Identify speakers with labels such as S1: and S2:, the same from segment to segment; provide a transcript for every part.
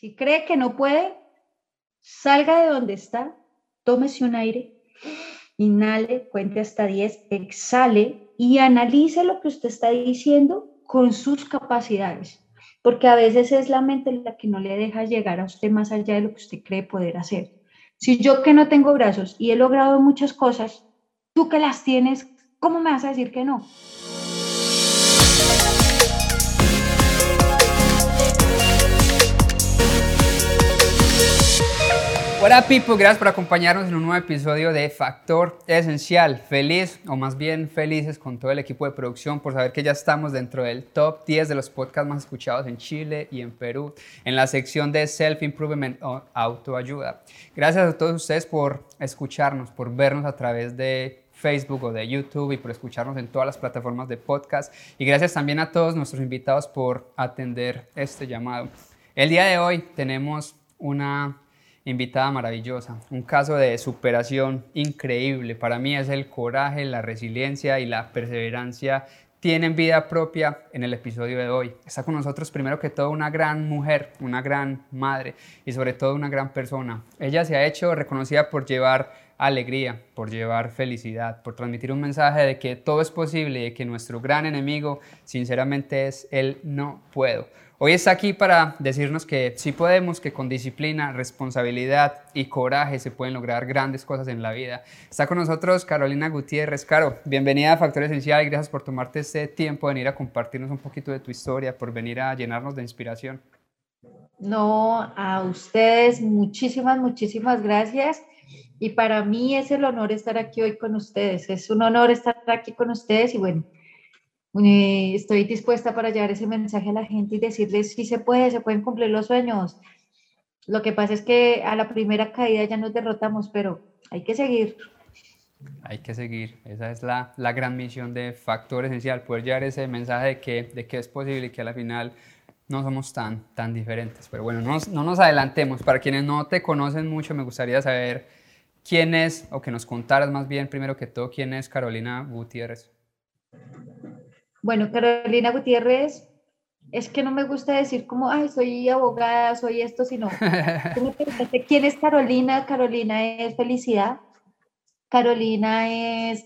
S1: Si cree que no puede, salga de donde está, tómese un aire, inhale, cuente hasta 10, exhale y analice lo que usted está diciendo con sus capacidades, porque a veces es la mente la que no le deja llegar a usted más allá de lo que usted cree poder hacer. Si yo que no tengo brazos y he logrado muchas cosas, tú que las tienes, ¿cómo me vas a decir que no?
S2: Hola people, gracias por acompañarnos en un nuevo episodio de Factor Esencial. Feliz, o más bien felices con todo el equipo de producción por saber que ya estamos dentro del top 10 de los podcasts más escuchados en Chile y en Perú, en la sección de Self Improvement o Autoayuda. Gracias a todos ustedes por escucharnos, por vernos a través de Facebook o de YouTube y por escucharnos en todas las plataformas de podcast. Y gracias también a todos nuestros invitados por atender este llamado. El día de hoy tenemos una invitada maravillosa, un caso de superación increíble. Para mí es el coraje, la resiliencia y la perseverancia tienen vida propia en el episodio de hoy. Está con nosotros primero que todo una gran mujer, una gran madre y sobre todo una gran persona. Ella se ha hecho reconocida por llevar alegría, por llevar felicidad, por transmitir un mensaje de que todo es posible y de que nuestro gran enemigo sinceramente es el no puedo. Hoy está aquí para decirnos que sí podemos, que con disciplina, responsabilidad y coraje se pueden lograr grandes cosas en la vida. Está con nosotros Carolina Gutiérrez. Caro, bienvenida a Factor Esencial y gracias por tomarte este tiempo de venir a compartirnos un poquito de tu historia, por venir a llenarnos de inspiración.
S1: No, a ustedes muchísimas, muchísimas gracias. Y para mí es el honor estar aquí hoy con ustedes. Es un honor estar aquí con ustedes y bueno, eh, estoy dispuesta para llevar ese mensaje a la gente y decirles si se puede, se pueden cumplir los sueños. Lo que pasa es que a la primera caída ya nos derrotamos, pero hay que seguir.
S2: Hay que seguir. Esa es la, la gran misión de Factor Esencial, poder llevar ese mensaje de que, de que es posible y que a la final no somos tan, tan diferentes. Pero bueno, no, no nos adelantemos. Para quienes no te conocen mucho, me gustaría saber quién es, o que nos contaras más bien, primero que todo, quién es Carolina Gutiérrez.
S1: Bueno, Carolina Gutiérrez, es que no me gusta decir como, ay, soy abogada, soy esto, sino, ¿quién es Carolina? Carolina es felicidad, Carolina es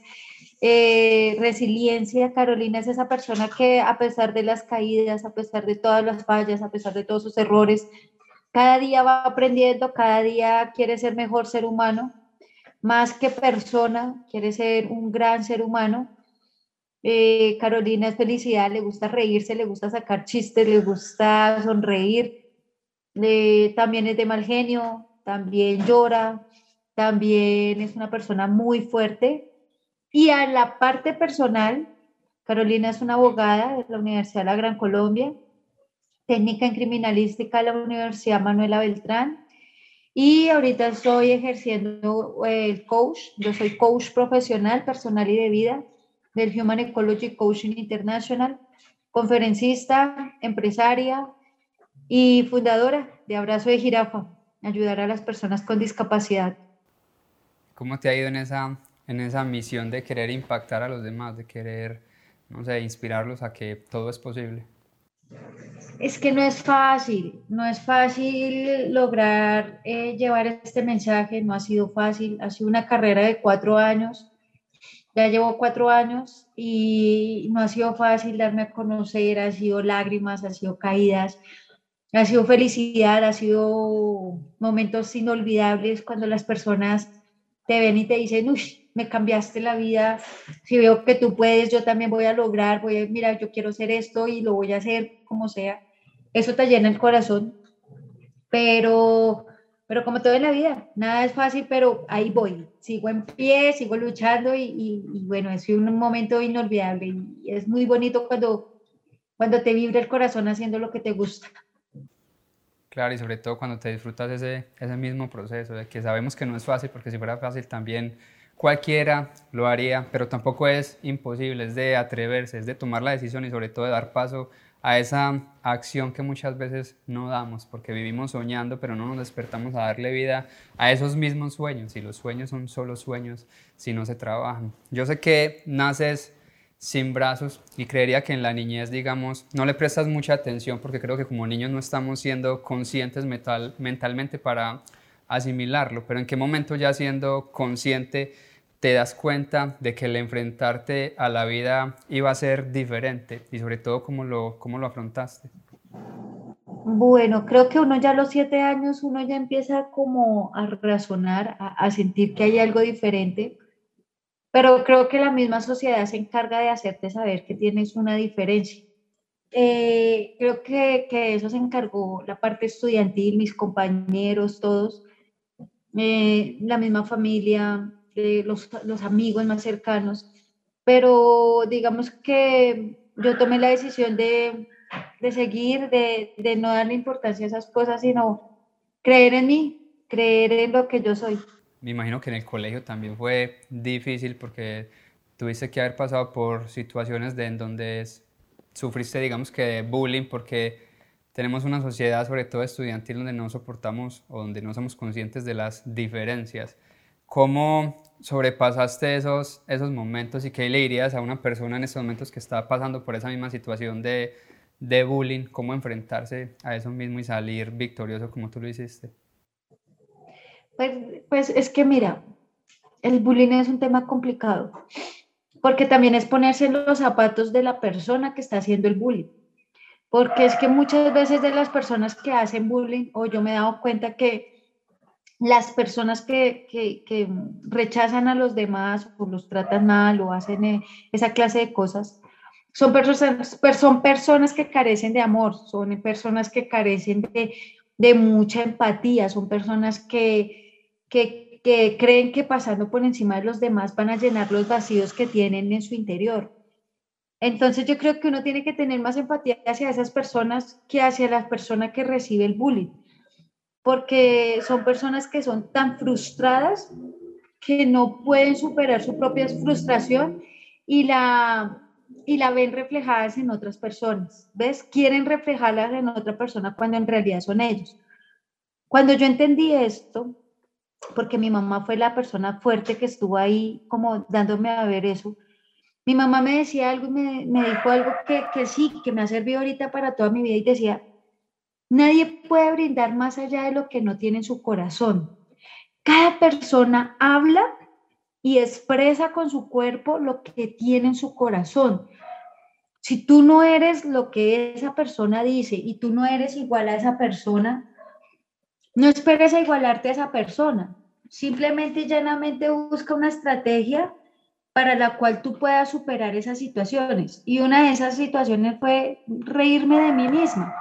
S1: eh, resiliencia, Carolina es esa persona que a pesar de las caídas, a pesar de todas las fallas, a pesar de todos sus errores, cada día va aprendiendo, cada día quiere ser mejor ser humano, más que persona, quiere ser un gran ser humano eh, Carolina es felicidad, le gusta reírse, le gusta sacar chistes, le gusta sonreír. también es de mal genio, también llora, también es una persona muy fuerte. Y a la parte personal, Carolina es una abogada de la Universidad de la Gran Colombia, técnica en criminalística de la Universidad Manuela Beltrán. Y ahorita estoy ejerciendo el coach, yo soy coach profesional, personal y de vida del Human Ecology Coaching International, conferencista, empresaria y fundadora de Abrazo de Jirafa, ayudar a las personas con discapacidad.
S2: ¿Cómo te ha ido en esa, en esa misión de querer impactar a los demás, de querer, no sé, inspirarlos a que todo es posible?
S1: Es que no es fácil, no es fácil lograr eh, llevar este mensaje, no ha sido fácil, ha sido una carrera de cuatro años ya llevo cuatro años y no ha sido fácil darme a conocer, ha sido lágrimas, ha sido caídas, ha sido felicidad, ha sido momentos inolvidables cuando las personas te ven y te dicen, uy, me cambiaste la vida, si veo que tú puedes, yo también voy a lograr, voy a, mira, yo quiero hacer esto y lo voy a hacer como sea. Eso te llena el corazón, pero pero como todo en la vida, nada es fácil, pero ahí voy, sigo en pie, sigo luchando y, bueno, es un momento inolvidable y es muy bonito cuando, cuando te vibra el corazón haciendo lo que te gusta.
S2: Claro, y sobre todo cuando te disfrutas ese, ese mismo proceso, de que sabemos que no es fácil, porque si fuera fácil también cualquiera lo haría, pero tampoco es imposible, es de atreverse, es de tomar la decisión y sobre todo de dar paso a esa acción que muchas veces no damos porque vivimos soñando pero no nos despertamos a darle vida a esos mismos sueños y los sueños son solo sueños si no se trabajan. Yo sé que naces sin brazos y creería que en la niñez, digamos, no le prestas mucha atención porque creo que como niños no estamos siendo conscientes mental, mentalmente para asimilarlo, pero en qué momento ya siendo consciente te das cuenta de que el enfrentarte a la vida iba a ser diferente y sobre todo cómo lo, cómo lo afrontaste.
S1: Bueno, creo que uno ya a los siete años, uno ya empieza como a razonar, a, sentir que hay algo diferente, pero creo que la misma sociedad se encarga de hacerte saber que tienes una diferencia. Eh, creo que, que, eso se encargó la parte estudiantil, mis compañeros, todos, eh, la misma familia, los, los amigos más cercanos, pero digamos que yo tomé la decisión de de seguir, de, de no darle importancia a esas cosas, sino creer en mí, creer en lo que yo soy.
S2: Me imagino que en el colegio también fue difícil porque tuviste que haber pasado por situaciones de en donde sufriste, digamos que bullying, porque tenemos una sociedad, sobre todo estudiantil, donde no soportamos o donde no somos conscientes de las diferencias. ¿Cómo sobrepasaste esos, esos momentos y qué le dirías a una persona en estos momentos que está pasando por esa misma situación de, de bullying, cómo enfrentarse a eso mismo y salir victorioso como tú lo hiciste?
S1: Pues, pues es que mira, el bullying es un tema complicado, porque también es ponerse en los zapatos de la persona que está haciendo el bullying. Porque es que muchas veces de las personas que hacen bullying, o yo me he dado cuenta que las personas que, que, rechazan a los demás o los tratan mal o hacen eh, esa clase de cosas, son personas, son personas que carecen de amor, son personas que carecen de, de mucha empatía, son personas que, que, que, creen que pasando por encima de los demás van a llenar los vacíos que tienen en su interior. Entonces yo creo que uno tiene que tener más empatía hacia esas personas que hacia la persona que recibe el bullying, porque son personas que son tan frustradas que no pueden superar su propia frustración y la y la ven reflejadas en otras personas. ¿Ves? Quieren reflejarlas en otra persona cuando en realidad son ellos. Cuando yo entendí esto, porque mi mamá fue la persona fuerte que estuvo ahí como dándome a ver eso, mi mamá me decía algo y me, me dijo algo que, que sí, que me ha servido ahorita para toda mi vida y decía, nadie puede brindar más allá de lo que no tiene en su corazón. Cada persona habla y expresa con su cuerpo lo que tiene en su corazón. Si tú no eres lo que esa persona dice y tú no eres igual a esa persona, no esperes a igualarte a esa persona. Simplemente y llanamente busca una estrategia para la cual tú puedas superar esas situaciones. Y una de esas situaciones fue reírme de mí misma.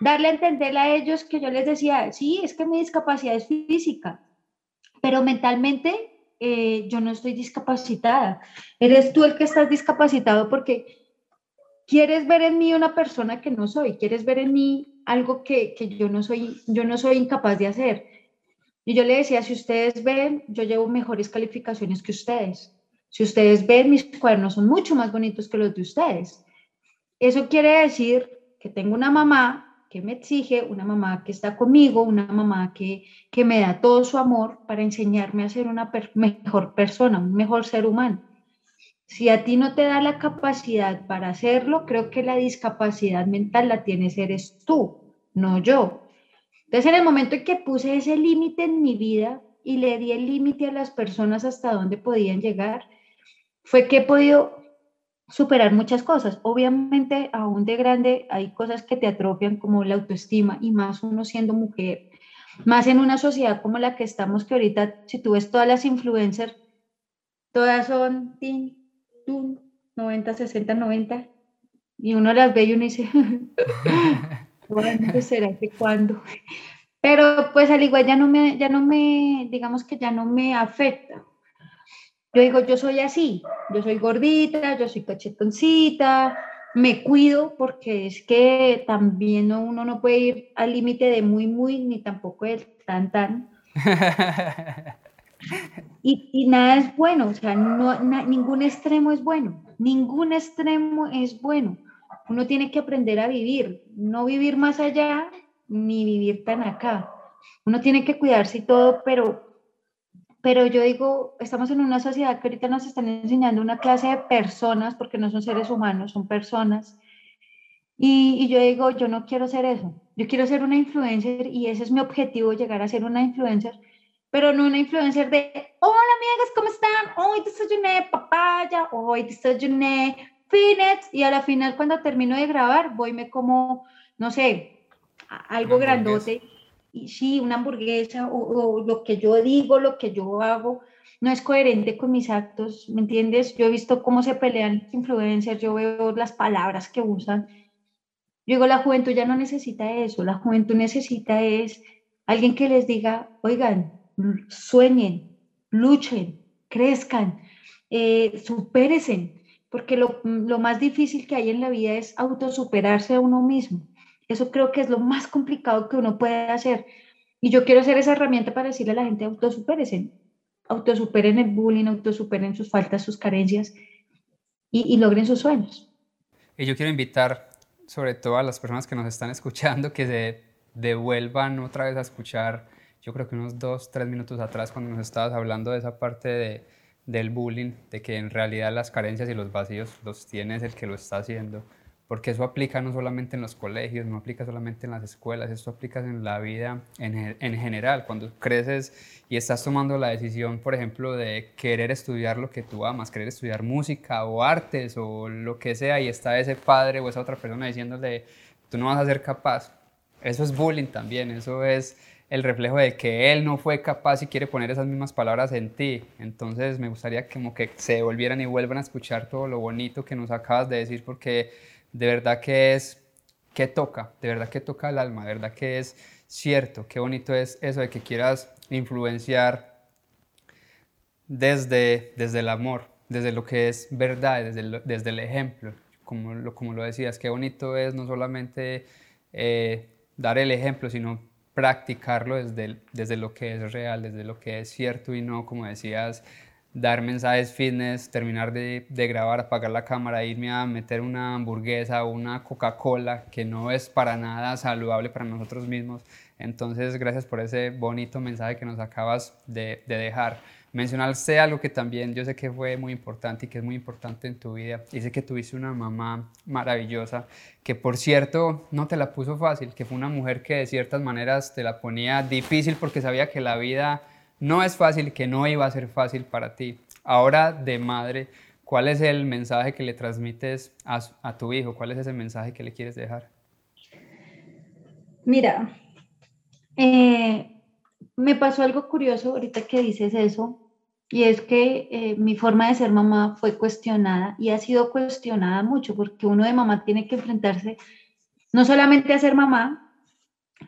S1: Darle a entender a ellos que yo les decía, sí, es que mi discapacidad es física, pero mentalmente eh, yo no estoy discapacitada. Eres tú el que estás discapacitado porque quieres ver en mí una persona que no soy, quieres ver en mí algo que, que yo, no soy, yo no soy incapaz de hacer. Y yo le decía, si ustedes ven, yo llevo mejores calificaciones que ustedes. Si ustedes ven, mis cuadernos son mucho más bonitos que los de ustedes. Eso quiere decir que tengo una mamá que me exige, una mamá que está conmigo, una mamá que, que me da todo su amor para enseñarme a ser una mejor persona, un mejor ser humano. Si a ti no te da la capacidad para hacerlo, creo que la discapacidad mental la tienes eres tú, no yo. Entonces, en el momento en que puse ese límite en mi vida y le di el límite a las personas hasta dónde podían llegar, fue que he podido superar muchas cosas. Obviamente, aún de grande hay cosas que te atrofian como la autoestima y más uno siendo mujer, más en una sociedad como la que estamos, que ahorita si tú ves todas las influencers, todas son 90, 60, 90, y uno las ve y uno dice, bueno, será que cuándo? Pero pues al igual ya no me, ya no me, digamos que ya no me afecta, yo digo, yo soy así, yo soy gordita, yo soy cachetoncita, me cuido porque es que también uno no puede ir al límite de muy, muy, ni tampoco de tan, tan. Y, y, nada es bueno, o sea, no, ningún extremo es bueno, ningún extremo es bueno. Uno tiene que aprender a vivir, no vivir más allá ni vivir tan acá. Uno tiene que cuidarse y todo, pero pero yo digo, estamos en una sociedad que ahorita nos están enseñando una clase de personas, porque no son seres humanos, son personas. Y, y, yo digo, yo no quiero ser eso. Yo quiero ser una influencer y ese es mi objetivo, llegar a ser una influencer, pero no una influencer de, hola amigas, ¿cómo están? Hoy desayuné papaya, hoy desayuné finet y a la final cuando termino de grabar voy me como, no sé, algo grandote y sí, una hamburguesa o, lo que yo digo, lo que yo hago, no es coherente con mis actos, ¿me entiendes? Yo he visto cómo se pelean influencers, yo veo las palabras que usan. Yo digo, la juventud ya no necesita eso, la juventud necesita es alguien que les diga, oigan, sueñen, luchen, crezcan, eh, porque lo, lo más difícil que hay en la vida es autosuperarse a uno mismo. Eso creo que es lo más complicado que uno puede hacer. Y yo quiero ser esa herramienta para decirle a la gente, autosupérense, autosuperen el bullying, autosuperen sus faltas, sus carencias y, logren sus sueños.
S2: Y yo quiero invitar sobre todo a las personas que nos están escuchando que se devuelvan otra vez a escuchar, yo creo que unos dos, tres minutos atrás cuando nos estabas hablando de esa parte de, del bullying, de que en realidad las carencias y los vacíos los tienes el que lo está haciendo porque eso aplica no solamente en los colegios, no aplica solamente en las escuelas, esto aplica en la vida en, en, general. Cuando creces y estás tomando la decisión, por ejemplo, de querer estudiar lo que tú amas, querer estudiar música o artes o lo que sea, y está ese padre o esa otra persona diciéndole, tú no vas a ser capaz. Eso es bullying también, eso es el reflejo de que él no fue capaz y quiere poner esas mismas palabras en ti. Entonces me gustaría como que se volvieran y vuelvan a escuchar todo lo bonito que nos acabas de decir, porque de verdad que es, que toca, de verdad que toca el alma, de verdad que es cierto, qué bonito es eso de que quieras influenciar desde, desde el amor, desde lo que es verdad, desde el, desde el ejemplo, como lo, como lo decías, qué bonito es no solamente eh, dar el ejemplo, sino practicarlo desde, desde lo que es real, desde lo que es cierto y no, como decías, dar mensajes fitness, terminar de, grabar, apagar la cámara, irme a meter una hamburguesa o una Coca-Cola que no es para nada saludable para nosotros mismos. Entonces, gracias por ese bonito mensaje que nos acabas de, de dejar. Mencionaste algo que también yo sé que fue muy importante y que es muy importante en tu vida. Y que tuviste una mamá maravillosa, que por cierto no te la puso fácil, que fue una mujer que de ciertas maneras te la ponía difícil porque sabía que la vida no es fácil, que no iba a ser fácil para ti. Ahora de madre, ¿cuál es el mensaje que le transmites a, tu hijo? ¿Cuál es ese mensaje que le quieres dejar?
S1: Mira, eh, me pasó algo curioso ahorita que dices eso, y es que eh, mi forma de ser mamá fue cuestionada y ha sido cuestionada mucho, porque uno de mamá tiene que enfrentarse no solamente a ser mamá,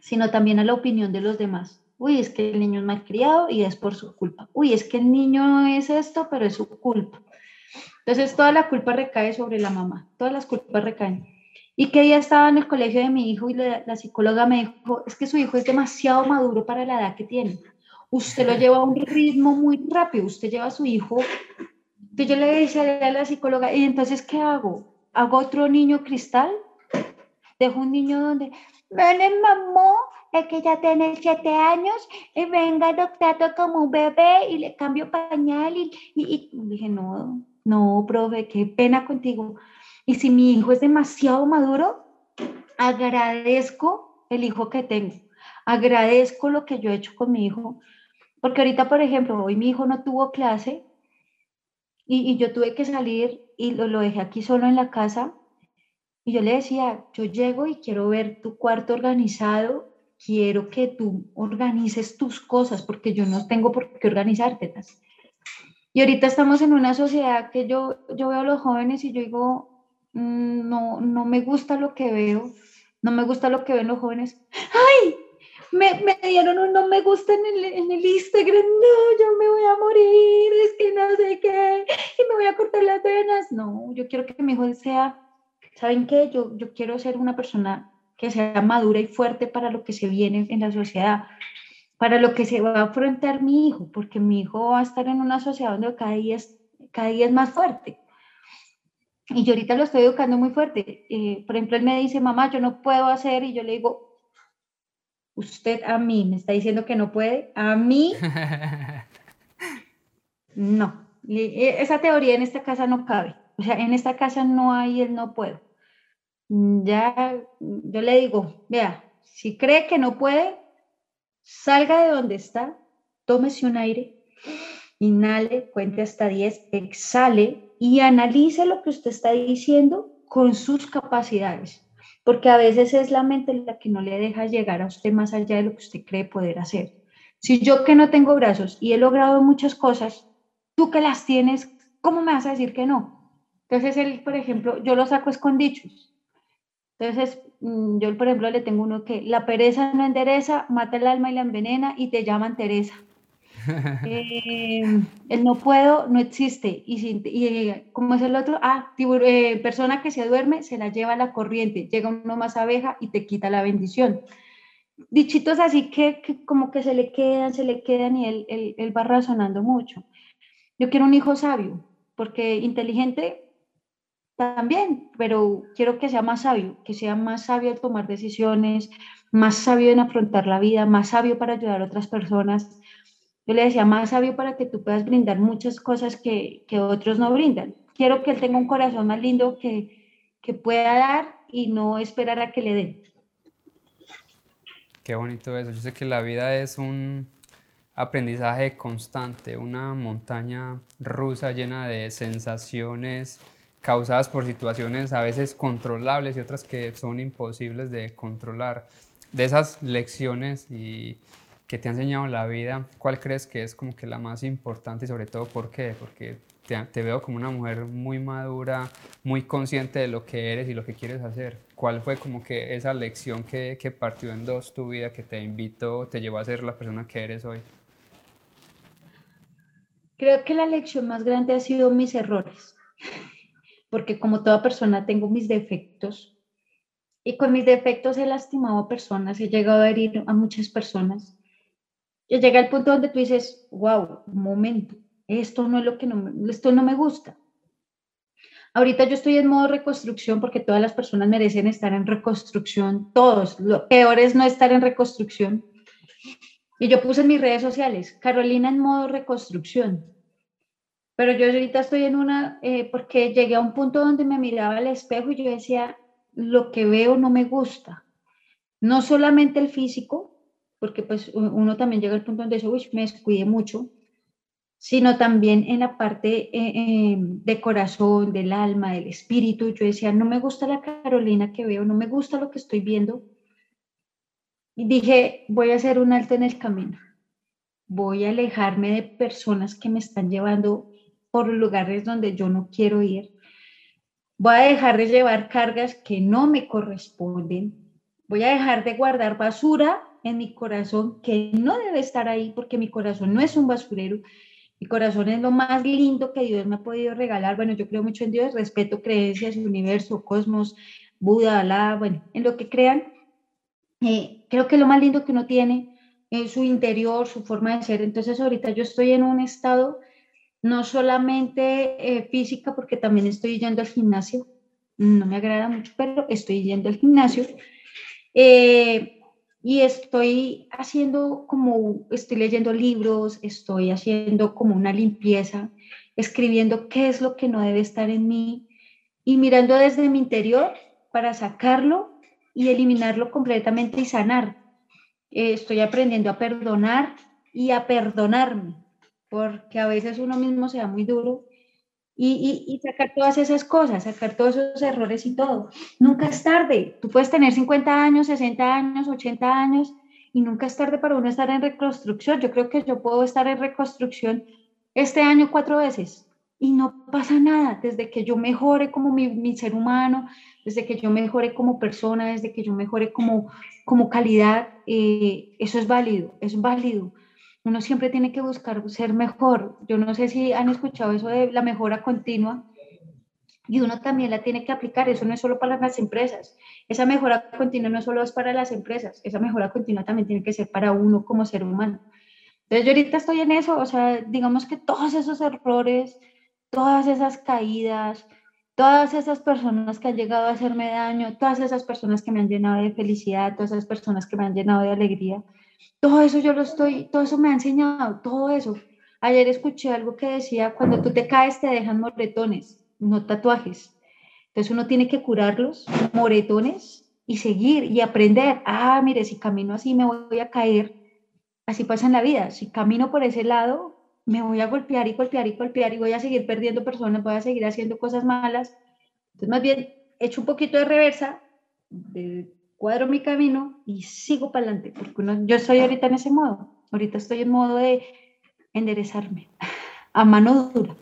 S1: sino también a la opinión de los demás uy, es que el niño es malcriado y es por su culpa, uy, es que el niño es esto, pero es su culpa. Entonces toda la culpa recae sobre la mamá, todas las culpas recaen. Y que día estaba en el colegio de mi hijo y la, la, psicóloga me dijo, es que su hijo es demasiado maduro para la edad que tiene. Usted lo lleva a un ritmo muy rápido, usted lleva a su hijo. Entonces yo le decía a la psicóloga, ¿y entonces qué hago? ¿Hago otro niño cristal? ¿Dejo un niño donde, ven, mamá, es que ya tiene siete años y venga adoptado como un bebé y le cambio pañal y, y, dije, no, no, profe, qué pena contigo. Y si mi hijo es demasiado maduro, agradezco el hijo que tengo, agradezco lo que yo he hecho con mi hijo, porque ahorita, por ejemplo, hoy mi hijo no tuvo clase y, y yo tuve que salir y lo, lo dejé aquí solo en la casa. Y yo le decía, yo llego y quiero ver tu cuarto organizado quiero que tú organices tus cosas porque yo no tengo por qué organizarte. Y ahorita estamos en una sociedad que yo, yo veo a los jóvenes y yo digo, mm, no, no me gusta lo que veo, no me gusta lo que ven los jóvenes. ¡Ay! Me, me dieron un no me gusta en el, en el Instagram, no, yo me voy a morir, es que no sé qué, y me voy a cortar las venas. No, yo quiero que mi hijo sea, ¿saben qué? Yo, yo quiero ser una persona que sea madura y fuerte para lo que se viene en la sociedad, para lo que se va a afrontar mi hijo, porque mi hijo va a estar en una sociedad donde cada día es, cada día es más fuerte. Y yo ahorita lo estoy educando muy fuerte. Eh, por ejemplo, él me dice, mamá, yo no puedo hacer, y yo le digo, usted a mí me está diciendo que no puede, a mí, No, e, esa teoría en esta casa no cabe. O sea, en esta casa no hay el no puedo. Ya, yo le digo, vea, si cree que no puede, salga de donde está, tómese un aire, inhale, cuente hasta 10, exhale y analice lo que usted está diciendo con sus capacidades, porque a veces es la mente la que no le deja llegar a usted más allá de lo que usted cree poder hacer. Si yo que no tengo brazos y he logrado muchas cosas, tú que las tienes, ¿cómo me vas a decir que no? Entonces él, por ejemplo, yo lo saco dichos. Entonces, mm, yo, por ejemplo, le tengo uno que la pereza no endereza, mata el alma y la envenena y te llaman Teresa. Eh, el no puedo no existe. Y, si, y ¿cómo es el otro? Ah, eh, persona que se duerme se la lleva a la corriente. Llega uno más abeja y te quita la bendición. Dichitos así que, como que se le quedan, se le quedan y él, él, él va razonando mucho. Yo quiero un hijo sabio, porque inteligente también, pero quiero que sea más sabio, que sea más sabio al tomar decisiones, más sabio en afrontar la vida, más sabio para ayudar a otras personas yo le decía, más sabio para que tú puedas brindar muchas cosas que, que otros no brindan. Quiero que él tenga un corazón más lindo que, que pueda dar y no esperar a que le den.
S2: Qué bonito eso. Yo sé que la vida es un aprendizaje constante, una montaña rusa llena de sensaciones causadas por situaciones a veces controlables y otras que son imposibles de controlar. De esas lecciones y que te ha enseñado la vida, ¿cuál crees que es como que la más importante y sobre todo por qué? Porque te, veo como una mujer muy madura, muy consciente de lo que eres y lo que quieres hacer. ¿Cuál fue como que esa lección que, que partió en dos tu vida, que te invitó, te llevó a ser la persona que eres hoy?
S1: Creo que la lección más grande ha sido mis errores, porque como toda persona tengo mis defectos y con mis defectos he lastimado a personas, he llegado a herir a muchas personas y llega el punto donde tú dices, wow, un momento, esto no es lo que no, esto no me gusta. Ahorita yo estoy en modo reconstrucción porque todas las personas merecen estar en reconstrucción, todos. Lo peor es no estar en reconstrucción. Y yo puse en mis redes sociales, Carolina en modo reconstrucción. Pero yo ahorita estoy en una, eh, porque llegué a un punto donde me miraba al espejo y yo decía, lo que veo no me gusta. No solamente el físico, porque pues uno también llega al punto donde dice, uy, me descuide mucho, sino también en la parte eh, eh, de corazón, del alma, del espíritu. Yo decía, no me gusta la Carolina que veo, no me gusta lo que estoy viendo. Y dije, voy a hacer un alto en el camino. Voy a alejarme de personas que me están llevando por lugares donde yo no quiero ir. Voy a dejar de llevar cargas que no me corresponden. Voy a dejar de guardar basura en mi corazón que no debe estar ahí porque mi corazón no es un basurero. Mi corazón es lo más lindo que Dios me ha podido regalar. Bueno, yo creo mucho en Dios, respeto creencias, universo, cosmos, Buda, Alá, bueno, en lo que crean. Eh, creo que lo más lindo que uno tiene es su interior, su forma de ser. Entonces ahorita yo estoy en un estado no solamente eh, física, porque también estoy yendo al gimnasio. No me agrada mucho, pero estoy yendo al gimnasio. Eh, y estoy haciendo como, estoy leyendo libros, estoy haciendo como una limpieza, escribiendo qué es lo que no debe estar en mí y mirando desde mi interior para sacarlo y eliminarlo completamente y sanar. Eh, estoy aprendiendo a perdonar y a perdonarme, porque a veces uno mismo se da muy duro y, sacar todas esas cosas, sacar todos esos errores y todo. Nunca es tarde. Tú puedes tener 50 años, 60 años, 80 años y nunca es tarde para uno estar en reconstrucción. Yo creo que yo puedo estar en reconstrucción este año cuatro veces y no pasa nada. Desde que yo mejore como mi, ser humano, desde que yo mejore como persona, desde que yo mejore como, como calidad, eh, eso es válido, es válido uno siempre tiene que buscar ser mejor. Yo no sé si han escuchado eso de la mejora continua y uno también la tiene que aplicar. Eso no es solo para las empresas. Esa mejora continua no solo es para las empresas, esa mejora continua también tiene que ser para uno como ser humano. Entonces yo ahorita estoy en eso, o sea, digamos que todos esos errores, todas esas caídas, todas esas personas que han llegado a hacerme daño, todas esas personas que me han llenado de felicidad, todas esas personas que me han llenado de alegría, todo eso yo lo estoy, todo eso me ha enseñado, todo eso. Ayer escuché algo que decía, cuando tú te caes te dejan moretones, no tatuajes. Entonces uno tiene que curarlos, moretones, y seguir y aprender. Ah, mire, si camino así me voy a caer. Así pasa en la vida. Si camino por ese lado, me voy a golpear y golpear y golpear y voy a seguir perdiendo personas, voy a seguir haciendo cosas malas. Entonces, más bien, echo un poquito de reversa, de cuadro mi camino y sigo para adelante, porque yo estoy ahorita en ese modo. Ahorita estoy en modo de enderezarme a mano dura.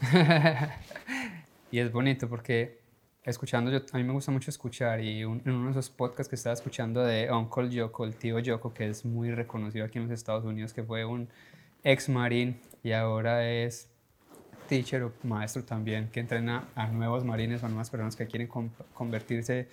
S2: y es bonito porque escuchando, yo, a mí me gusta mucho escuchar y en uno de esos podcasts que estaba escuchando de Uncle Yoko, el tío Yoko, que es muy reconocido aquí en los Estados Unidos, que fue un ex marín y ahora es teacher o maestro también, que entrena a nuevos marines o a nuevas personas que quieren convertirse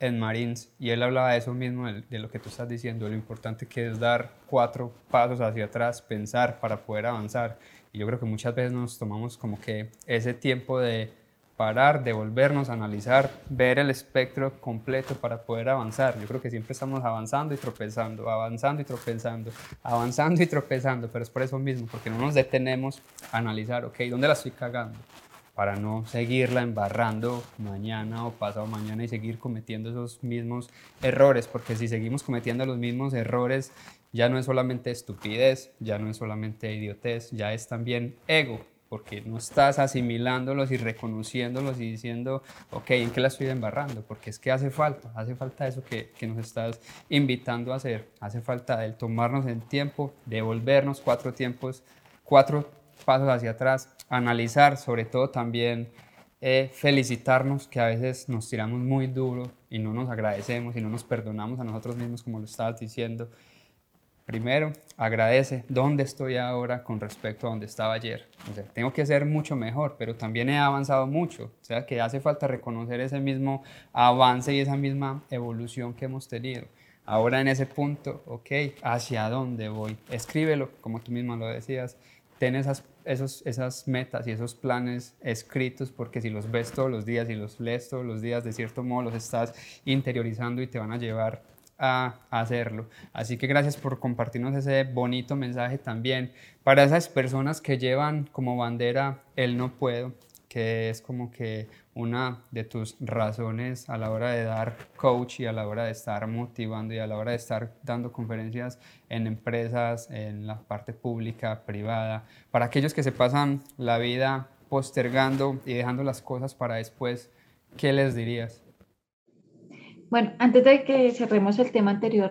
S2: en marines. Y él hablaba de eso mismo, de, lo que tú estás diciendo, lo importante que es dar cuatro pasos hacia atrás, pensar para poder avanzar. Y yo creo que muchas veces nos tomamos como que ese tiempo de parar, devolvernos, analizar, ver el espectro completo para poder avanzar. Yo creo que siempre estamos avanzando y tropezando, avanzando y tropezando, avanzando y tropezando, pero es por eso mismo, porque no nos detenemos a analizar, ok, ¿dónde la estoy cagando? Para no seguirla embarrando mañana o pasado mañana y seguir cometiendo esos mismos errores, porque si seguimos cometiendo los mismos errores, ya no es solamente estupidez, ya no es solamente idiotez, ya es también ego, porque no estás asimilándolos y reconociéndolos y diciendo, ok, ¿en qué la estoy embarrando? Porque es que hace falta, hace falta eso que, que nos estás invitando a hacer, hace falta el tomarnos el tiempo, devolvernos cuatro tiempos, cuatro pasos hacia atrás, analizar, sobre todo también eh, felicitarnos, que a veces nos tiramos muy duro y no nos agradecemos y no nos perdonamos a nosotros mismos, como lo estabas diciendo, Primero, agradece dónde estoy ahora con respecto a donde estaba ayer. O sea, tengo que ser mucho mejor, pero también he avanzado mucho. O sea, que hace falta reconocer ese mismo avance y esa misma evolución que hemos tenido. Ahora en ese punto, ok, ¿hacia dónde voy? Escríbelo, como tú misma lo decías. Ten esas, esas metas y esos planes escritos, porque si los ves todos los días y los lees todos los días, de cierto modo los estás interiorizando y te van a llevar a hacerlo. Así que gracias por compartirnos ese bonito mensaje también para esas personas que llevan como bandera el no puedo, que es como que una de tus razones a la hora de dar coach y a la hora de estar motivando y a la hora de estar dando conferencias en empresas, en la parte pública, privada, para aquellos que se pasan la vida postergando y dejando las cosas para después, ¿qué les dirías?
S1: Bueno, antes de que cerremos el tema anterior,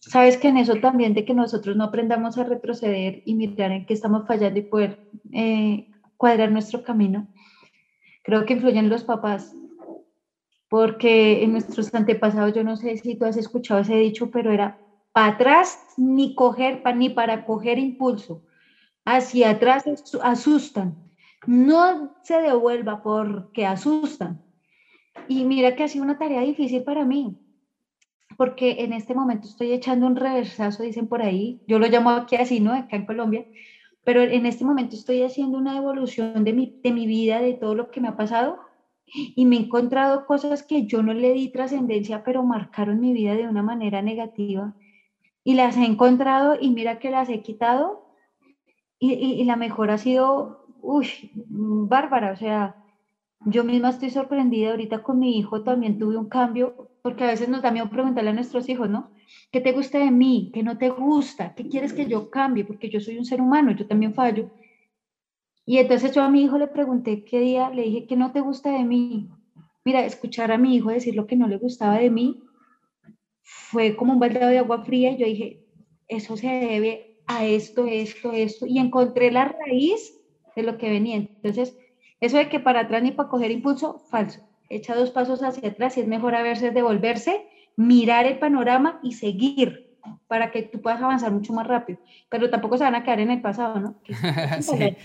S1: sabes que en eso también de que nosotros no aprendamos a retroceder y mirar en qué estamos fallando y poder eh, cuadrar nuestro camino, creo que influyen los papás, porque en nuestros antepasados, yo no sé si tú has escuchado ese dicho, pero era para atrás ni coger, ni para coger impulso, hacia atrás asustan, no se devuelva porque asustan. Y mira que ha sido una tarea difícil para mí, porque en este momento estoy echando un reversazo, dicen por ahí, yo lo llamo aquí así, ¿no? Acá en Colombia, pero en este momento estoy haciendo una evolución de mi, de mi vida, de todo lo que me ha pasado, y me he encontrado cosas que yo no le di trascendencia, pero marcaron mi vida de una manera negativa, y las he encontrado y mira que las he quitado, y, y, la mejor ha sido, uy, bárbara, o sea, yo misma estoy sorprendida ahorita con mi hijo, también tuve un cambio, porque a veces nos da miedo preguntarle a nuestros hijos, ¿no? ¿Qué te gusta de mí? ¿Qué no te gusta? ¿Qué quieres que yo cambie? Porque yo soy un ser humano, yo también fallo. Y entonces yo a mi hijo le pregunté qué día, le dije, ¿qué no te gusta de mí? Mira, escuchar a mi hijo decir lo que no le gustaba de mí fue como un baldado de agua fría y yo dije, eso se debe a esto, esto, esto, y encontré la raíz de lo que venía. Entonces, eso de que para atrás ni para coger impulso, falso. Echa dos pasos hacia atrás y es mejor a veces devolverse, mirar el panorama y seguir para que tú puedas avanzar mucho más rápido. Pero tampoco se van a quedar en el pasado, ¿no?
S2: sí.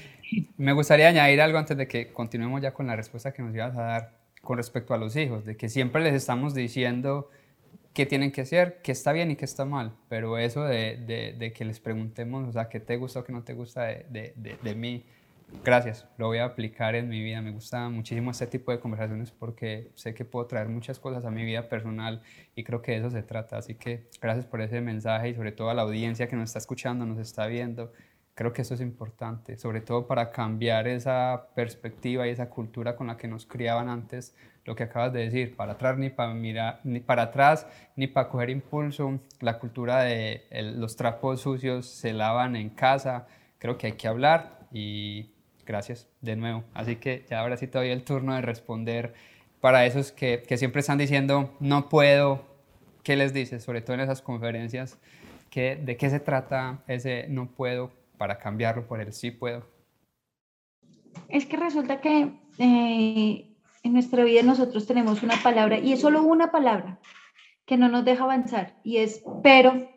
S2: Me gustaría añadir algo antes de que continuemos ya con la respuesta que nos ibas a dar con respecto a los hijos, de que siempre les estamos diciendo qué tienen que hacer, qué está bien y qué está mal, pero eso de, de, de que les preguntemos, o sea, qué te gusta o qué no te gusta de, de mí, gracias, lo voy a aplicar en mi vida. Me gusta muchísimo este tipo de conversaciones porque sé que puedo traer muchas cosas a mi vida personal y creo que de eso se trata. Así que gracias por ese mensaje y sobre todo a la audiencia que nos está escuchando, nos está viendo. Creo que eso es importante, sobre todo para cambiar esa perspectiva y esa cultura con la que nos criaban antes, lo que acabas de decir, para atrás ni para mirar, ni para atrás ni para coger impulso, la cultura de los trapos sucios se lavan en casa, creo que hay que hablar y gracias de nuevo. Así que ya ahora sí te el turno de responder para esos que, que siempre están diciendo no puedo, ¿qué les dices? Sobre todo en esas conferencias, que, ¿de qué se trata ese no puedo? para cambiarlo por el sí puedo?
S1: Es que resulta que eh, en nuestra vida nosotros tenemos una palabra y es solo una palabra que no nos deja avanzar y es pero,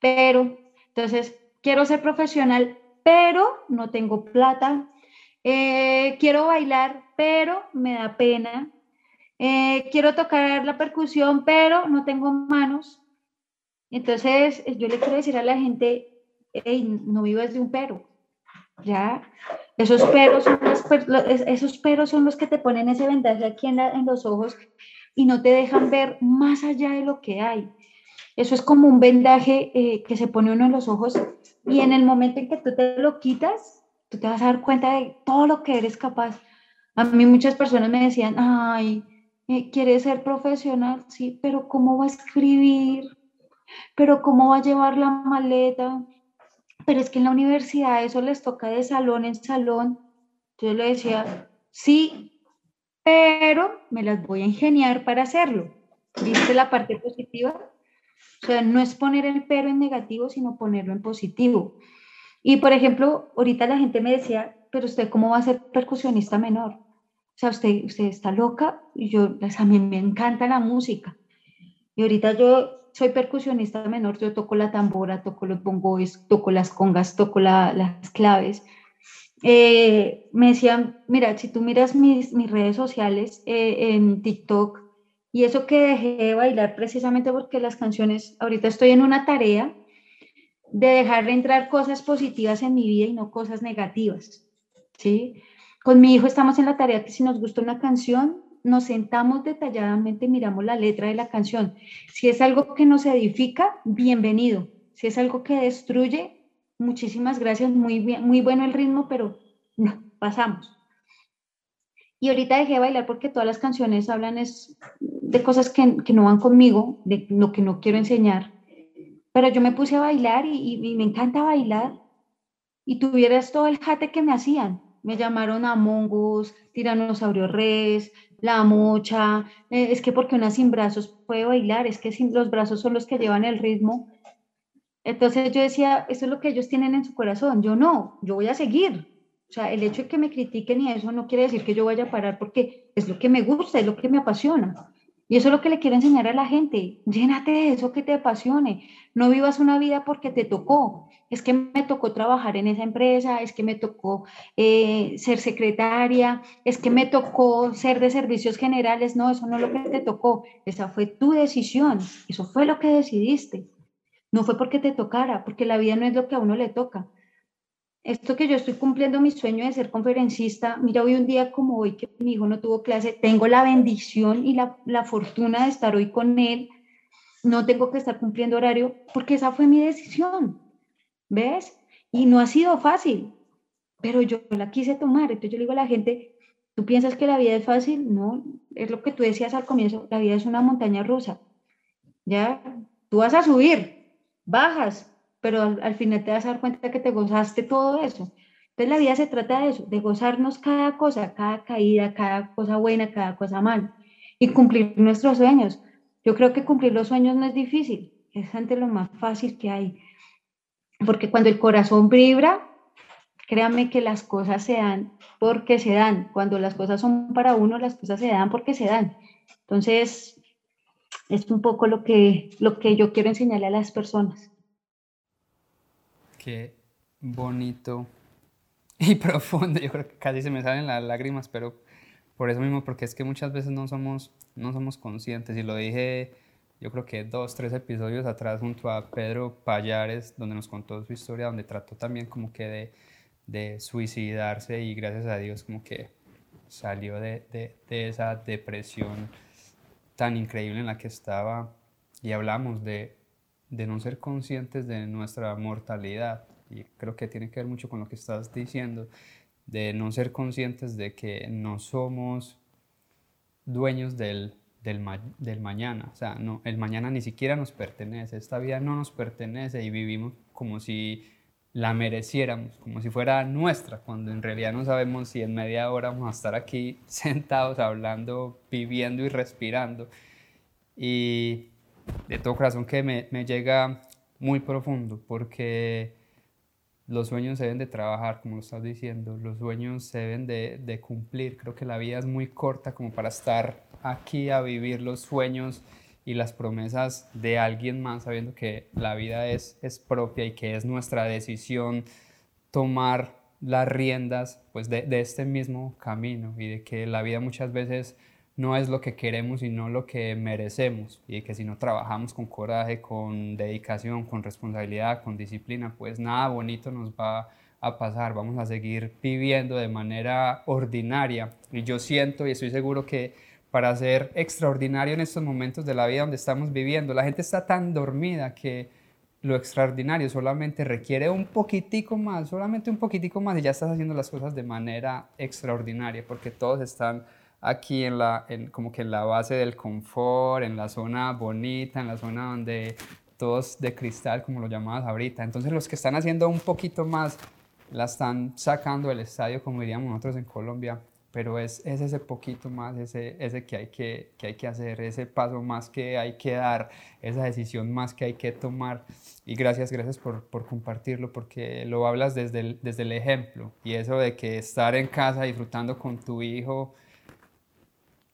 S1: pero. Entonces, quiero ser profesional, pero no tengo plata. Eh, quiero bailar, pero me da pena. Eh, quiero tocar la percusión, pero no tengo manos. Entonces, yo le quiero decir a la gente, no vivas de un pero, ¿ya? Esos peros, son los, son los que te ponen ese vendaje aquí en los ojos y no te dejan ver más allá de lo que hay. Eso es como un vendaje eh, que se pone uno en los ojos y en el momento en que tú te lo quitas, tú te vas a dar cuenta de todo lo que eres capaz. A mí muchas personas me decían, ay, eh, ¿quieres ser profesional? Sí, pero ¿cómo va a escribir? ¿Pero cómo va a llevar la maleta? pero es que en la universidad eso les toca de salón en salón. Yo le decía, sí, pero me las voy a ingeniar para hacerlo. ¿Viste la parte positiva? O sea, no es poner el pero en negativo, sino ponerlo en positivo. Y por ejemplo, ahorita la gente me decía, pero usted cómo va a ser percusionista menor? O sea, usted, usted está loca y yo, pues, a mí me encanta la música. Y ahorita yo soy percusionista menor, yo toco la tambora, toco los bongos, toco las congas, toco las claves. Eh, me decían, mira, si tú miras mis, mis redes sociales eh, en TikTok, y eso que dejé de bailar precisamente porque las canciones, ahorita estoy en una tarea de dejar de entrar cosas positivas en mi vida y no cosas negativas, ¿sí? Con mi hijo estamos en la tarea que si nos gusta una canción, nos sentamos detalladamente, miramos la letra de la canción. Si es algo que nos edifica, bienvenido. Si es algo que destruye, muchísimas gracias, muy, bien, muy bueno el ritmo, pero no, pasamos. Y ahorita dejé de bailar porque todas las canciones hablan es de cosas que, que no van conmigo, de lo que no quiero enseñar. Pero yo me puse a bailar y, y me encanta bailar. Y tuvieras todo el jate que me hacían. Me llamaron a Mongos, Tiranosaurio Res, la mocha, eh, es que porque una sin brazos puede bailar, es que sin, los brazos son los que llevan el ritmo. Entonces yo decía, eso es lo que ellos tienen en su corazón, yo no, yo voy a seguir. O sea, el hecho de que me critiquen y eso no quiere decir que yo vaya a parar porque es lo que me gusta, es lo que me apasiona. Y eso es lo que le quiero enseñar a la gente. Llénate de eso que te apasione. No vivas una vida porque te tocó. Es que me tocó trabajar en esa empresa, es que me tocó eh, ser secretaria, es que me tocó ser de servicios generales. No, eso no es lo que te tocó. Esa fue tu decisión. Eso fue lo que decidiste. No fue porque te tocara, porque la vida no es lo que a uno le toca esto que yo estoy cumpliendo mi sueño de ser conferencista, mira, hoy un día como hoy que mi hijo no tuvo clase, tengo la bendición y la, la, fortuna de estar hoy con él, no tengo que estar cumpliendo horario, porque esa fue mi decisión, ¿ves? Y no ha sido fácil, pero yo la quise tomar, entonces yo le digo a la gente, ¿tú piensas que la vida es fácil? No, es lo que tú decías al comienzo, la vida es una montaña rusa, ¿ya? Tú vas a subir, bajas, pero al, final te vas a dar cuenta que te gozaste todo eso. Entonces la vida se trata de eso, de gozarnos cada cosa, cada caída, cada cosa buena, cada cosa mala y cumplir nuestros sueños. Yo creo que cumplir los sueños no es difícil, es ante lo más fácil que hay. Porque cuando el corazón vibra, créanme que las cosas se dan porque se dan. Cuando las cosas son para uno, las cosas se dan porque se dan. Entonces, es un poco lo que, lo que yo quiero enseñarle a las personas.
S2: Qué bonito y profundo. Yo creo que casi se me salen las lágrimas, pero por eso mismo, porque es que muchas veces no somos, no somos conscientes. Y lo dije, yo creo que dos, tres episodios atrás junto a Pedro Payares, donde nos contó su historia, donde trató también como que de, de suicidarse y gracias a Dios como que salió de, de, de esa depresión tan increíble en la que estaba y hablamos de de no ser conscientes de nuestra mortalidad. y creo que tiene que ver mucho con lo que estás diciendo, de no ser conscientes de que no somos dueños del, del, del, mañana. O sea, no, el mañana ni siquiera nos pertenece, esta vida no nos pertenece y vivimos como si la mereciéramos, como si fuera nuestra, cuando en realidad no sabemos si en media hora vamos a estar aquí sentados hablando, viviendo y respirando. Y de todo corazón que me, me llega muy profundo, porque los sueños se deben de trabajar, como lo estás diciendo, los sueños se deben de, de, cumplir. Creo que la vida es muy corta como para estar aquí a vivir los sueños y las promesas de alguien más, sabiendo que la vida es, es propia y que es nuestra decisión tomar las riendas pues, de, de este mismo camino y de que la vida muchas veces no es lo que queremos, sino lo que merecemos. Y que si no trabajamos con coraje, con dedicación, con responsabilidad, con disciplina, pues nada bonito nos va a pasar. Vamos a seguir viviendo de manera ordinaria. Y yo siento y estoy seguro que para ser extraordinario en estos momentos de la vida donde estamos viviendo, la gente está tan dormida que lo extraordinario solamente requiere un poquitico más, solamente un poquitico más y ya estás haciendo las cosas de manera extraordinaria porque todos están aquí en la, en, como que en la base del confort, en la zona bonita, en la zona donde todos de cristal, como lo llamabas ahorita. Entonces los que están haciendo un poquito más, la están sacando del estadio, como diríamos nosotros en Colombia, pero es, es ese poquito más, ese, ese que, hay que, que hay que hacer, ese paso más que hay que dar, esa decisión más que hay que tomar. Y gracias, gracias por, por compartirlo, porque lo hablas desde el, desde el ejemplo y eso de que estar en casa disfrutando con tu hijo,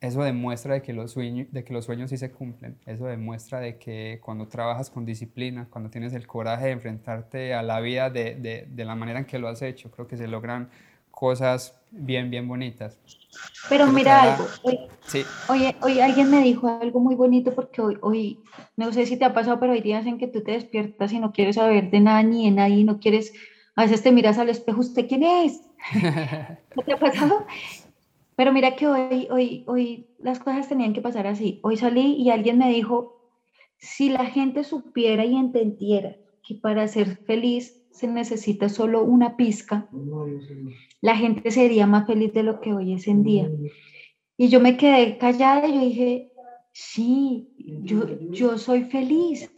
S2: eso demuestra de que, los sueños, de que los sueños sí se cumplen. Eso demuestra de que cuando trabajas con disciplina, cuando tienes el coraje de enfrentarte a la vida de, de, de, la manera en que lo has hecho, creo que se logran cosas bien, bien bonitas.
S1: Pero mira algo, hoy, sí. hoy, hoy, alguien me dijo algo muy bonito porque hoy, hoy, no sé si te ha pasado, pero hay días en que tú te despiertas y no quieres saber de nada ni de nadie, no quieres, a veces te miras al espejo, ¿usted quién es? ¿No te ha pasado? Pero mira que hoy, hoy, hoy las cosas tenían que pasar así. Hoy salí y alguien me dijo, si la gente supiera y entendiera que para ser feliz se necesita solo una pizca, la gente sería más feliz de lo que hoy es en día. Y yo me quedé callada y yo dije, sí, yo, yo soy feliz.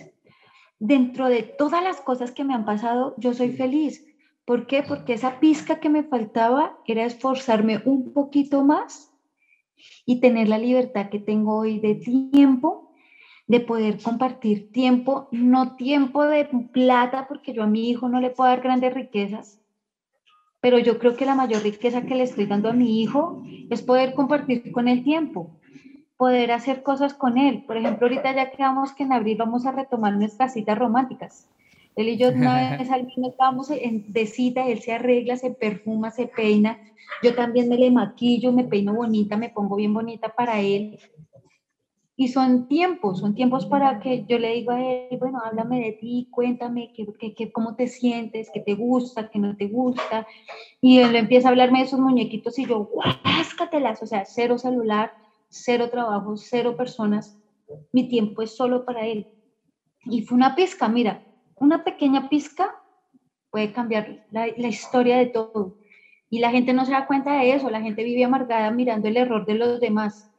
S1: Dentro de todas las cosas que me han pasado, yo soy feliz. ¿Por qué? Porque esa pizca que me faltaba era esforzarme un poquito más y tener la libertad que tengo hoy de tiempo, de poder compartir tiempo, no tiempo de plata, porque yo a mi hijo no le puedo dar grandes riquezas, pero yo creo que la mayor riqueza que le estoy dando a mi hijo es poder compartir con el tiempo, poder hacer cosas con él. Por ejemplo, ahorita ya quedamos que en abril vamos a retomar nuestras citas románticas. Él y yo una vez al menos estábamos de cita, él se arregla, se perfuma, se peina. Yo también me le maquillo, me peino bonita, me pongo bien bonita para él. Y son tiempos, son tiempos para que yo le digo a él, bueno, háblame de ti, cuéntame que, que, cómo te sientes, qué te gusta, qué no te gusta. Y él empieza a hablarme de esos muñequitos y yo, guáscatelas, o sea, cero celular, cero trabajo, cero personas. Mi tiempo es solo para él. Y fue una pesca, mira, una pequeña pizca puede cambiar la, la, historia de todo. Y la gente no se da cuenta de eso, la gente vive amargada mirando el error de los demás.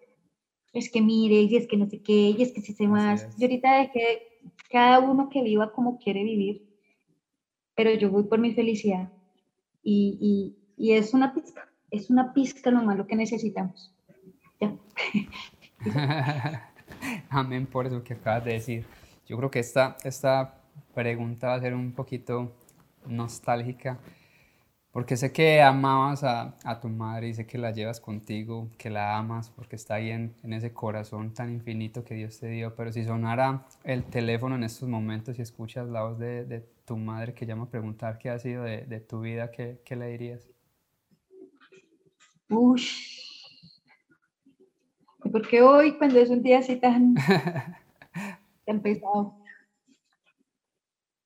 S1: Es que mire, y es que no sé qué, y es que si se más. Yo ahorita dejé cada uno que viva como quiere vivir, pero yo voy por mi felicidad. Y, y, y es una pizca, es una pizca lo que necesitamos. Ya.
S2: Amén por eso que acabas de decir. Yo creo que esta, esta pregunta va a ser un poquito nostálgica, porque sé que amabas a, a, tu madre y sé que la llevas contigo, que la amas, porque está ahí en, en, ese corazón tan infinito que Dios te dio. Pero si sonara el teléfono en estos momentos y escuchas la voz de, de tu madre que llama a preguntar qué ha sido de, de tu vida, ¿qué, ¿qué, le dirías?
S1: Uy, porque hoy cuando es un día así tan, tan pesado,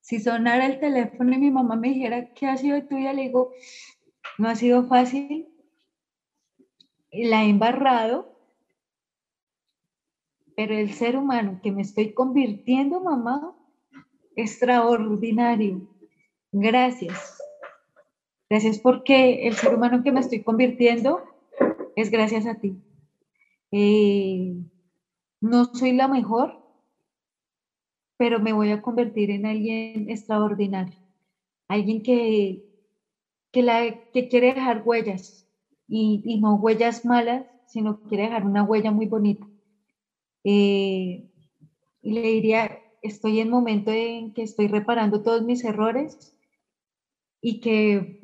S1: si sonara el teléfono y mi mamá me dijera, ¿qué ha sido tuya? Le digo, no ha sido fácil, la he embarrado, pero el ser humano que me estoy convirtiendo, mamá, extraordinario. gracias. Gracias porque el ser humano que me estoy convirtiendo es gracias a ti. Eh, no soy la mejor, pero me voy a convertir en alguien extraordinario, alguien que, que, la, que quiere dejar huellas y, no huellas malas, sino quiere dejar una huella muy bonita. Eh, y le diría, estoy en momento en que estoy reparando todos mis errores y que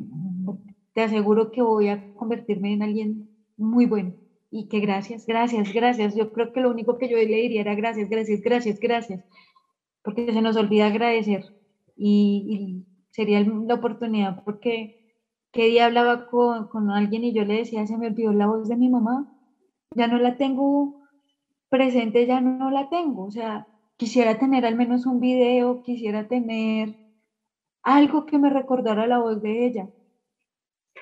S1: te aseguro que voy a convertirme en alguien muy bueno y que gracias, gracias, gracias. Yo creo que lo único que yo le diría era gracias, gracias, gracias, gracias, porque se nos olvida agradecer y, sería la oportunidad porque qué día hablaba con, con alguien y yo le decía, se me olvidó la voz de mi mamá, ya no la tengo presente, ya no la tengo, o sea, quisiera tener al menos un video, quisiera tener algo que me recordara la voz de ella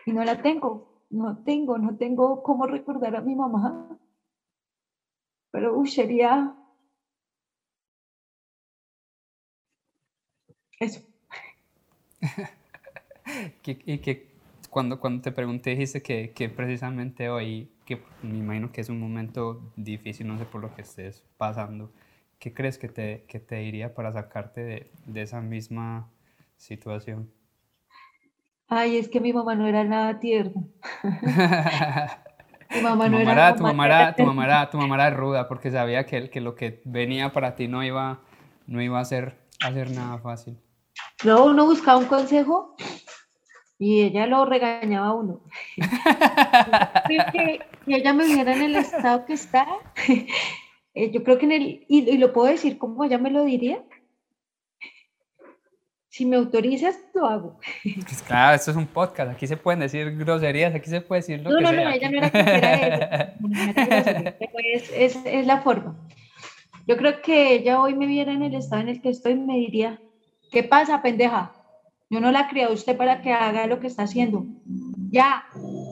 S1: y no la tengo no tengo, no tengo cómo recordar a mi mamá. Pero uy, sería eso.
S2: y que cuando, cuando te pregunté dijiste que, que, precisamente hoy, que me imagino que es un momento difícil, no sé por lo que estés pasando, ¿qué crees que te, que te diría para sacarte de, de esa misma situación?
S1: Ay, es que mi mamá no era nada tierna.
S2: mi mamá no era, tu mamá era, tu mamá era, tu mamá era ruda porque sabía que, que lo que venía para ti no iba, no iba a ser, hacer nada fácil.
S1: No, uno buscaba un consejo y ella lo regañaba a uno. que, ella me viera en el estado que está, eh, yo creo que en el, y, y, lo puedo decir como ella me lo diría, si me autorizas, lo hago.
S2: Pues claro, esto es un podcast, aquí se pueden decir groserías, aquí se puede decir lo
S1: no,
S2: que
S1: no,
S2: sea.
S1: No, ella no era grosera, es, es, es la forma. Yo creo que ella hoy me viera en el estado en el que estoy me diría, ¿qué pasa, pendeja? Yo no la crié a usted para que haga lo que está haciendo. Ya,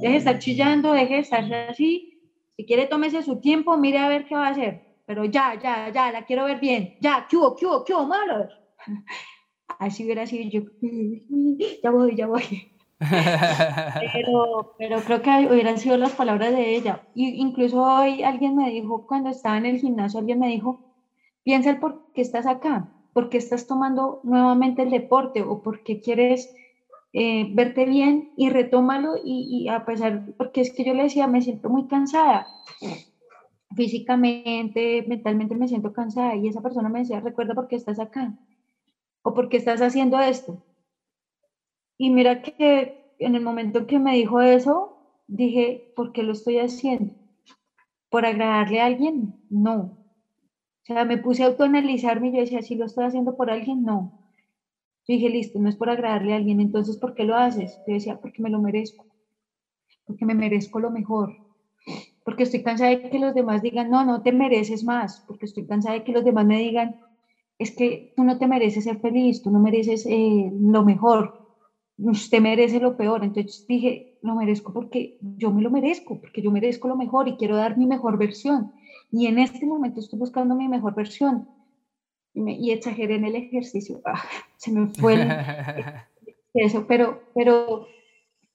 S1: deje de estar chillando, deje de estar así. Si quiere, tómese su tiempo, mire a ver qué va a hacer. Pero ya, ya, ya, la quiero ver bien. Ya, ¿qué hubo, qué hubo, qué hubo, malo? así hubiera sido yo, ya voy, ya voy. pero, pero creo que hubieran sido las palabras de ella. Y incluso hoy alguien me dijo, cuando estaba en el gimnasio, alguien me dijo, piensa el por qué estás acá, por qué estás tomando nuevamente el deporte o por qué quieres eh, verte bien y retómalo y, y a pesar, porque es que yo le decía, me siento muy cansada físicamente, mentalmente me siento cansada y esa persona me decía, recuerda por qué estás acá o por qué estás haciendo esto. Y mira que en el momento en que me dijo eso, dije, ¿por qué lo estoy haciendo? ¿Por agradarle a alguien? No. O sea, me puse a autoanalizarme y yo decía, si lo estoy haciendo por alguien, no. Yo dije, listo, no es por agradarle a alguien, entonces, ¿por qué lo haces? Yo decía, porque me lo merezco, porque me merezco lo mejor, porque estoy cansada de que los demás digan, no, no te mereces más, porque estoy cansada de que los demás me digan, es que tú no te mereces ser feliz, tú no mereces eh, lo mejor, usted merece lo peor. Entonces dije, lo merezco porque yo me lo merezco, porque yo merezco lo mejor y quiero dar mi mejor versión. Y en este momento estoy buscando mi mejor versión. Y, exageré en el ejercicio. Ah, se me fue eso, pero, pero,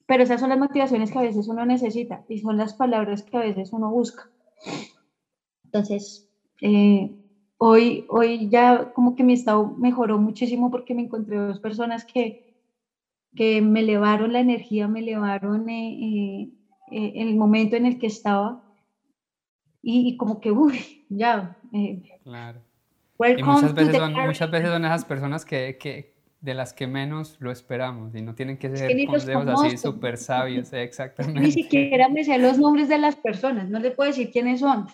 S1: pero esas son las motivaciones que a veces uno necesita y son las palabras que a veces uno busca. Entonces, eh, Hoy, hoy ya como que mi estado mejoró muchísimo porque me encontré dos personas que, que me elevaron la energía, me elevaron eh, eh, eh, el momento en el que estaba y, como que, uy, ya.
S2: claro. Y muchas veces, son, muchas veces son esas personas que, que, de las que menos lo esperamos y no tienen que ser consejos así súper sabios, exactamente.
S1: Ni siquiera me sé los nombres de las personas, no le puedo decir quiénes son.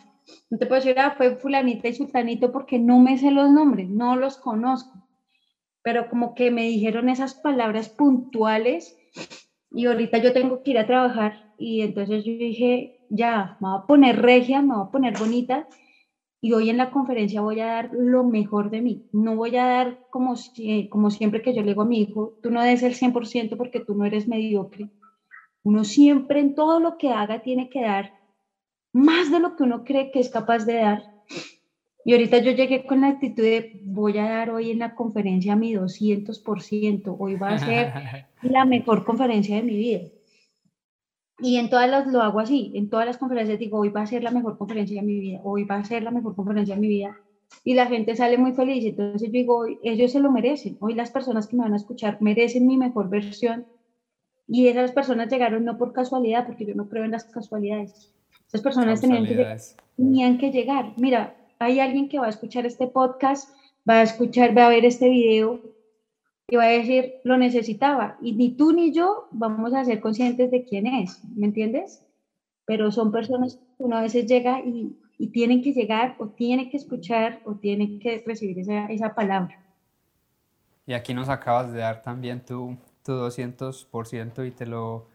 S1: No te puedo decir, ah, fue fulanita y sultanito porque no me sé los nombres, no los conozco. Pero como que me dijeron esas palabras puntuales y ahorita yo tengo que ir a trabajar y entonces yo dije, ya, me voy a poner regia, me voy a poner bonita y hoy en la conferencia voy a dar lo mejor de mí. No voy a dar como, como siempre que yo le digo a mi hijo, tú no des el 100% porque tú no eres mediocre. Uno siempre en todo lo que haga tiene que dar más de lo que uno cree que es capaz de dar. Y ahorita yo llegué con la actitud de voy a dar hoy en la conferencia mi 200%, hoy va a ser la mejor conferencia de mi vida. Y en todas las lo hago así, en todas las conferencias digo, hoy va a ser la mejor conferencia de mi vida, hoy va a ser la mejor conferencia de mi vida. Y la gente sale muy feliz, entonces yo digo, ellos se lo merecen, hoy las personas que me van a escuchar merecen mi mejor versión. Y esas personas llegaron no por casualidad, porque yo no creo en las casualidades. Esas personas tenían que, tenían que llegar. Mira, hay alguien que va a escuchar este podcast, va a escuchar, va a ver este video y va a decir, lo necesitaba. Y ni tú ni yo vamos a ser conscientes de quién es, ¿me entiendes? Pero son personas que uno a veces llega y, y tienen que llegar o tienen que escuchar o tienen que recibir esa, esa palabra.
S2: Y aquí nos acabas de dar también tu, tu 200% y te lo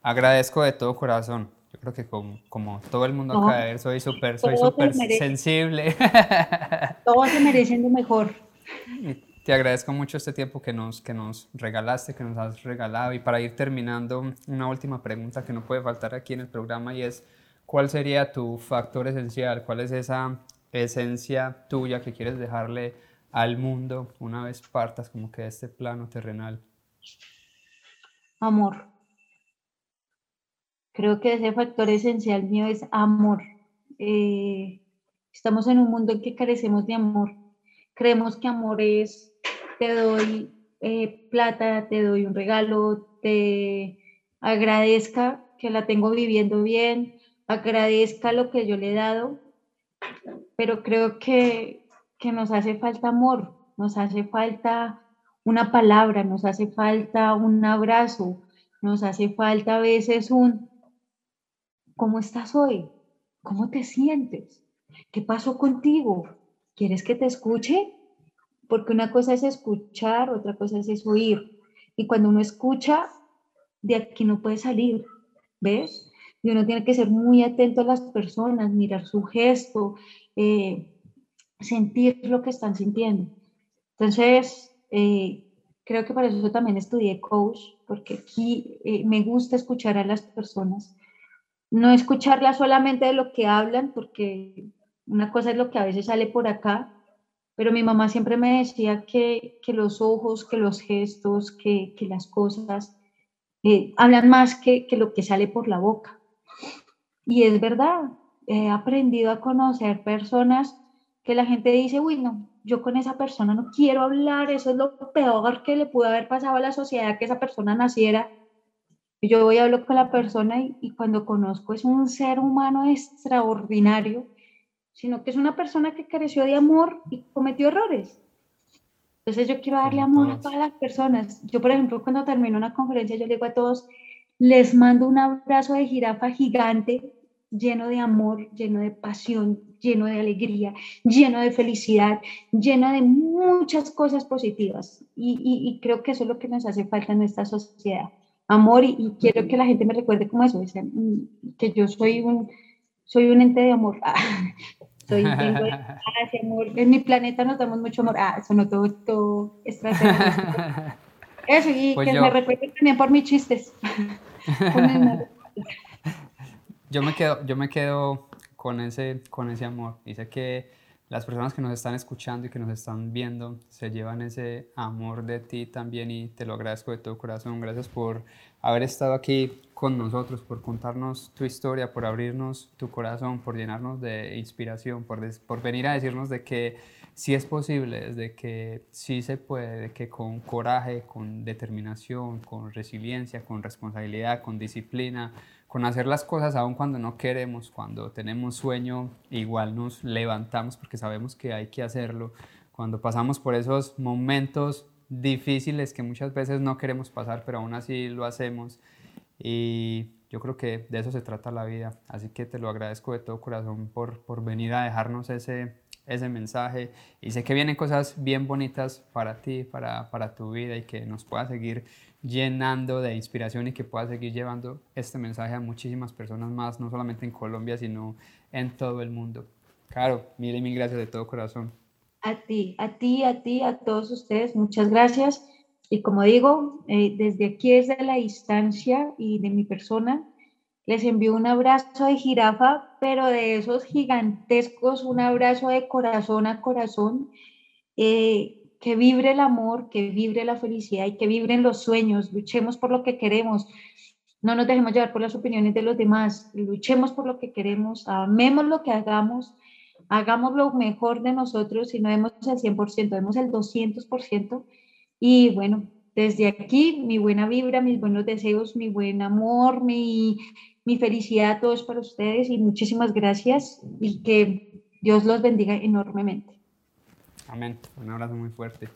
S2: agradezco de todo corazón. Yo creo que como, como todo el mundo acá de ver, soy súper soy super sensible.
S1: Todos se merecen lo mejor.
S2: Te agradezco mucho este tiempo que nos, que nos regalaste, que nos has regalado. Y para ir terminando, una última pregunta que no puede faltar aquí en el programa y es, ¿cuál sería tu factor esencial? ¿Cuál es esa esencia tuya que quieres dejarle al mundo una vez partas como que de este plano terrenal?
S1: Amor. Creo que ese factor esencial mío es amor. Eh, estamos en un mundo en que carecemos de amor. Creemos que amor es, te doy eh, plata, te doy un regalo, te agradezca que la tengo viviendo bien, agradezca lo que yo le he dado, pero creo que, que nos hace falta amor, nos hace falta una palabra, nos hace falta un abrazo, nos hace falta a veces un ¿Cómo estás hoy? ¿Cómo te sientes? ¿Qué pasó contigo? ¿Quieres que te escuche? Porque una cosa es escuchar, otra cosa es oír. Y cuando uno escucha, de aquí no puede salir, ¿ves? Y uno tiene que ser muy atento a las personas, mirar su gesto, eh, sentir lo que están sintiendo. Entonces, eh, creo que para eso también estudié coach, porque aquí eh, me gusta escuchar a las personas no escucharla solamente de lo que hablan, porque una cosa es lo que a veces sale por acá, pero mi mamá siempre me decía que, los ojos, que los gestos, que, las cosas eh, hablan más que, que lo que sale por la boca. Y es verdad, he aprendido a conocer personas que la gente dice, uy, no, yo con esa persona no quiero hablar, eso es lo peor que le pudo haber pasado a la sociedad, que esa persona naciera yo voy a hablar con la persona y, cuando conozco es un ser humano extraordinario, sino que es una persona que careció de amor y cometió errores. Entonces yo quiero darle amor a todas las personas. Yo, por ejemplo, cuando termino una conferencia, yo le digo a todos, les mando un abrazo de jirafa gigante, lleno de amor, lleno de pasión, lleno de alegría, lleno de felicidad, lleno de muchas cosas positivas. Y, y creo que eso es lo que nos hace falta en esta sociedad amor y, quiero que la gente me recuerde como eso, mm, que yo soy un, soy un ente de amor. soy, tengo amor. En mi planeta nos damos mucho amor. Ah, eso no todo, todo Eso, y pues que me recuerden también por mis chistes.
S2: yo me quedo, yo me quedo con ese, con ese amor. Dice que las personas que nos están escuchando y que nos están viendo se llevan ese amor de ti también y te lo agradezco de todo corazón. Gracias por haber estado aquí con nosotros, por contarnos tu historia, por abrirnos tu corazón, por llenarnos de inspiración, por, por venir a decirnos de que sí es posible, de que sí se puede, de que con coraje, con determinación, con resiliencia, con responsabilidad, con disciplina, con hacer las cosas aun cuando no queremos, cuando tenemos sueño, igual nos levantamos porque sabemos que hay que hacerlo. Cuando pasamos por esos momentos difíciles que muchas veces no queremos pasar, pero aún así lo hacemos. Y yo creo que de eso se trata la vida. Así que te lo agradezco de todo corazón por, por venir a dejarnos ese, ese mensaje. Y sé que vienen cosas bien bonitas para ti, para, para tu vida y que nos pueda seguir llenando de inspiración y que pueda seguir llevando este mensaje a muchísimas personas más, no solamente en Colombia, sino en todo el mundo. Caro, mil y mil gracias de todo corazón.
S1: A ti, a ti, a ti, a todos ustedes, muchas gracias. Y como digo, eh, desde aquí, desde la distancia y de mi persona, Les envío un abrazo de jirafa, pero de esos gigantescos, un abrazo de corazón a corazón. Eh, que vibre el amor, que vibre la felicidad y que vibren los sueños. Luchemos por lo que queremos. No nos dejemos llevar por las opiniones de los demás. Luchemos por lo que queremos. Amemos lo que hagamos. Hagamos lo mejor de nosotros y no demos el 100%, demos el 200%. Y bueno, desde aquí, mi buena vibra, mis buenos deseos, mi buen amor, mi, mi felicidad, todo es para ustedes y muchísimas gracias y que Dios los bendiga enormemente.
S2: Amén. Un abrazo muy fuerte.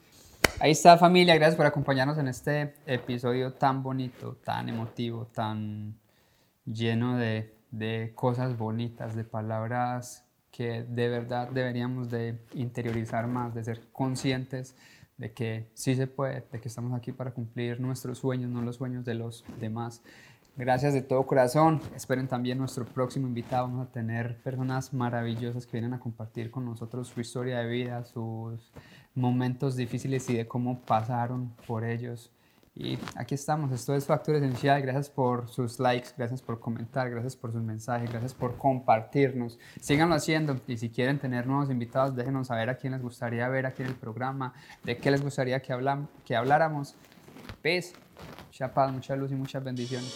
S2: Ahí está familia, gracias por acompañarnos en este episodio tan bonito, tan emotivo, tan lleno de, de cosas bonitas, de palabras que de verdad deberíamos de interiorizar más, de ser conscientes de que sí se puede, de que estamos aquí para cumplir nuestros sueños, no los sueños de los demás. Gracias de todo corazón. Esperen también nuestro próximo invitado. Vamos a tener personas maravillosas que vienen a compartir con nosotros su historia de vida, sus momentos difíciles y de cómo pasaron por ellos. Y aquí estamos, esto es Factor Esencial. Gracias por sus likes, gracias por comentar, gracias por sus mensajes, gracias por compartirnos. Síganlo haciendo y si quieren tener nuevos invitados, déjenos saber a quién les gustaría ver aquí en el programa, de qué les gustaría que, hablan, que habláramos. Peace, mucha mucha luz y muchas bendiciones.